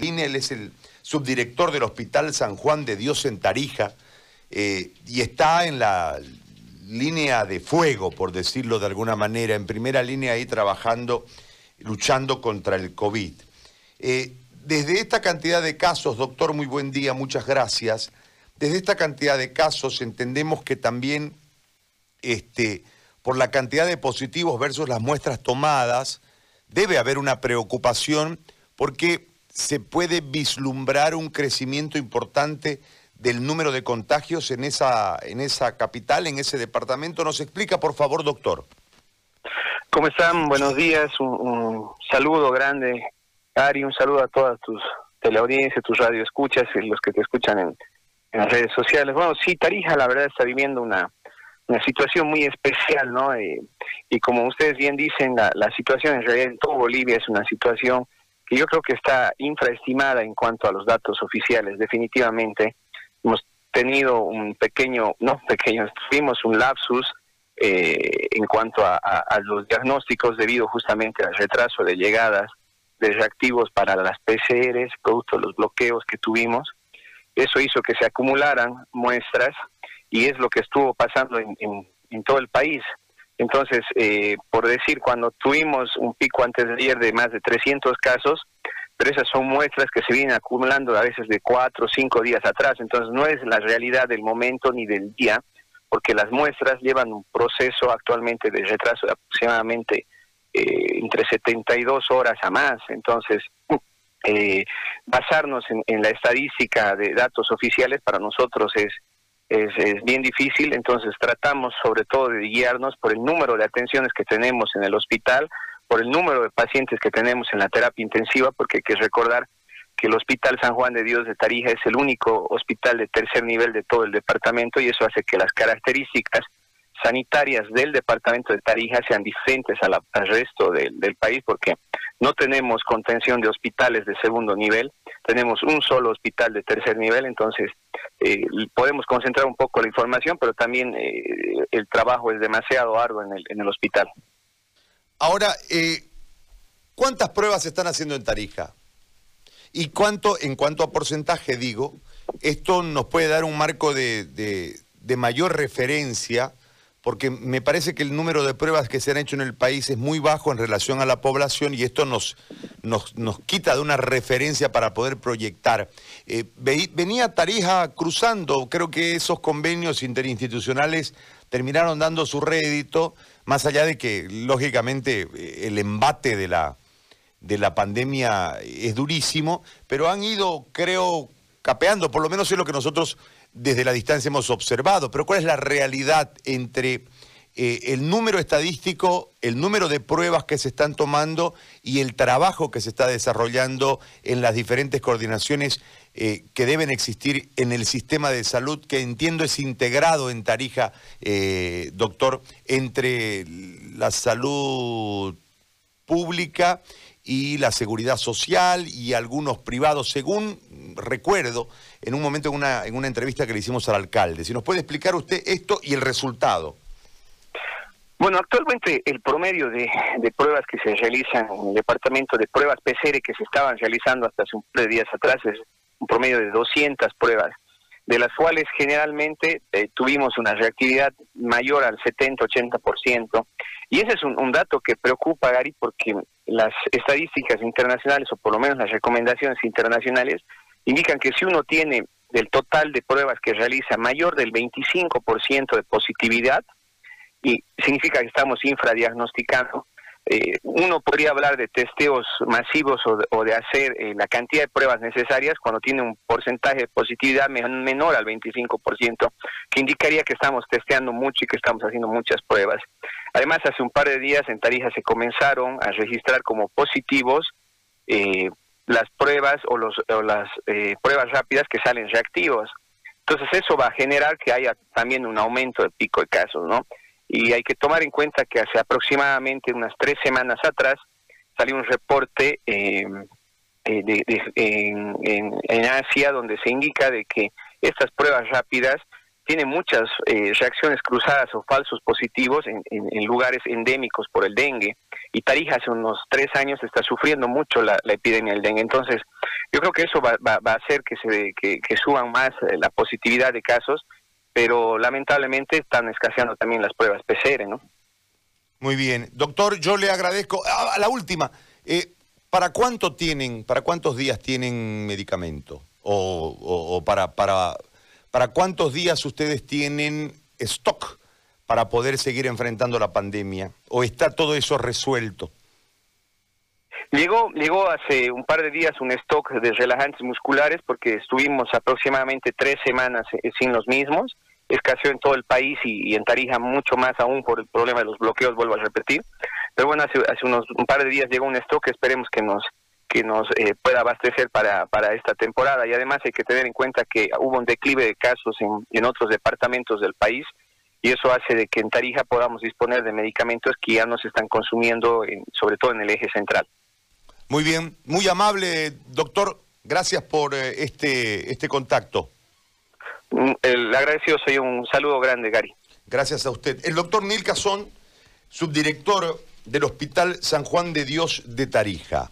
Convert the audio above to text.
Vine, él es el subdirector del Hospital San Juan de Dios en Tarija eh, y está en la línea de fuego, por decirlo de alguna manera, en primera línea ahí trabajando, luchando contra el COVID. Eh, desde esta cantidad de casos, doctor, muy buen día, muchas gracias. Desde esta cantidad de casos entendemos que también este, por la cantidad de positivos versus las muestras tomadas, debe haber una preocupación porque se puede vislumbrar un crecimiento importante del número de contagios en esa, en esa capital, en ese departamento. ¿Nos explica, por favor, doctor? ¿Cómo están? Buenos días. Un, saludo grande, Ari. Un saludo a todas tus teleaudiencias, tus radioescuchas y los que te escuchan en, en las redes sociales. Bueno, sí, Tarija, la verdad, está viviendo una, una situación muy especial, ¿no? Eh, y como ustedes bien dicen, la, la, situación en realidad en todo Bolivia es una situación que yo creo que está infraestimada en cuanto a los datos oficiales, definitivamente. Hemos tenido un pequeño, no pequeño, tuvimos un lapsus eh, en cuanto a, los diagnósticos debido justamente al retraso de llegadas de reactivos para las PCRs, producto de los bloqueos que tuvimos. Eso hizo que se acumularan muestras y es lo que estuvo pasando en, en todo el país. Entonces, eh, por decir, cuando tuvimos un pico antes de ayer de más de 300 casos, pero esas son muestras que se vienen acumulando a veces de cuatro o cinco días atrás, entonces no es la realidad del momento ni del día, porque las muestras llevan un proceso actualmente de retraso de aproximadamente eh, entre 72 horas a más, entonces eh, basarnos en, en la estadística de datos oficiales para nosotros es es, bien difícil, entonces tratamos sobre todo de guiarnos por el número de atenciones que tenemos en el hospital, por el número de pacientes que tenemos en la terapia intensiva, porque hay que recordar que el Hospital San Juan de Dios de Tarija es el único hospital de tercer nivel de todo el departamento y eso hace que las características sanitarias del departamento de Tarija sean diferentes al resto de, del país porque no tenemos contención de hospitales de segundo nivel, tenemos un solo hospital de tercer nivel, entonces eh, podemos concentrar un poco la información, pero también eh, el trabajo es demasiado arduo en el, hospital. Ahora, eh, ¿cuántas pruebas se están haciendo en Tarija? Y cuánto, en cuanto a porcentaje, digo, esto nos puede dar un marco de mayor referencia porque me parece que el número de pruebas que se han hecho en el país es muy bajo en relación a la población y esto nos, nos, nos quita de una referencia para poder proyectar. Eh, venía Tarija cruzando, creo que esos convenios interinstitucionales terminaron dando su rédito, más allá de que, lógicamente, eh, el embate de la, de la pandemia es durísimo, pero han ido, creo, capeando, por lo menos es lo que nosotros desde la distancia hemos observado, pero ¿cuál es la realidad entre eh, el número estadístico, el número de pruebas que se están tomando y el trabajo que se está desarrollando en las diferentes coordinaciones eh, que deben existir en el sistema de salud, que entiendo es integrado en Tarija, eh, doctor, entre la salud pública y la seguridad social y algunos privados, según recuerdo en un momento en una, en una entrevista que le hicimos al alcalde. Si nos puede explicar usted esto y el resultado. Bueno, actualmente el promedio de, de, pruebas que se realizan en el departamento de pruebas PCR que se estaban realizando hasta hace un par de días atrás es un promedio de 200 pruebas, de las cuales generalmente eh, tuvimos una reactividad mayor al 70-80%. Y ese es un, un, dato que preocupa, Gary, porque las estadísticas internacionales, o por lo menos las recomendaciones internacionales, indican que si uno tiene del total de pruebas que realiza mayor del 25% de positividad, y significa que estamos infradiagnosticando, eh, uno podría hablar de testeos masivos o de, hacer eh, la cantidad de pruebas necesarias cuando tiene un porcentaje de positividad menor al 25%, que indicaría que estamos testeando mucho y que estamos haciendo muchas pruebas. Además, hace un par de días en Tarija se comenzaron a registrar como positivos eh, las pruebas o, los, o las eh, pruebas rápidas que salen reactivos. Entonces eso va a generar que haya también un aumento de pico de casos, ¿no? Y hay que tomar en cuenta que hace aproximadamente unas tres semanas atrás salió un reporte eh, de, de, en, en, en, Asia donde se indica de que estas pruebas rápidas tienen muchas eh, reacciones cruzadas o falsos positivos en, lugares endémicos por el dengue y Tarija hace unos tres años está sufriendo mucho la, epidemia del dengue. Entonces, Yo creo que eso va, a hacer que, se, suban más eh, la positividad de casos, pero lamentablemente están escaseando también las pruebas PCR, ¿no? Muy bien. Doctor, yo le agradezco. Ah, la última. Eh, ¿Para cuánto tienen, para cuántos días tienen medicamento? O, para, para cuántos días ustedes tienen stock para poder seguir enfrentando la pandemia? ¿O está todo eso resuelto? Llegó, llegó hace un par de días un stock de relajantes musculares porque estuvimos aproximadamente tres semanas eh, sin los mismos. Escaseó en todo el país y, en Tarija mucho más aún por el problema de los bloqueos, vuelvo a repetir. Pero bueno, hace, hace unos un par de días llegó un stock que esperemos que nos que nos eh, pueda abastecer para, para esta temporada. Y además hay que tener en cuenta que hubo un declive de casos en, en otros departamentos del país y eso hace de que en Tarija podamos disponer de medicamentos que ya no se están consumiendo, sobre todo en el eje central. Muy bien, muy amable, doctor. Gracias por eh, este, este contacto. Mm, el agradecido soy un saludo grande, Gary. Gracias a usted. El doctor Nil Cazón, subdirector del Hospital San Juan de Dios de Tarija.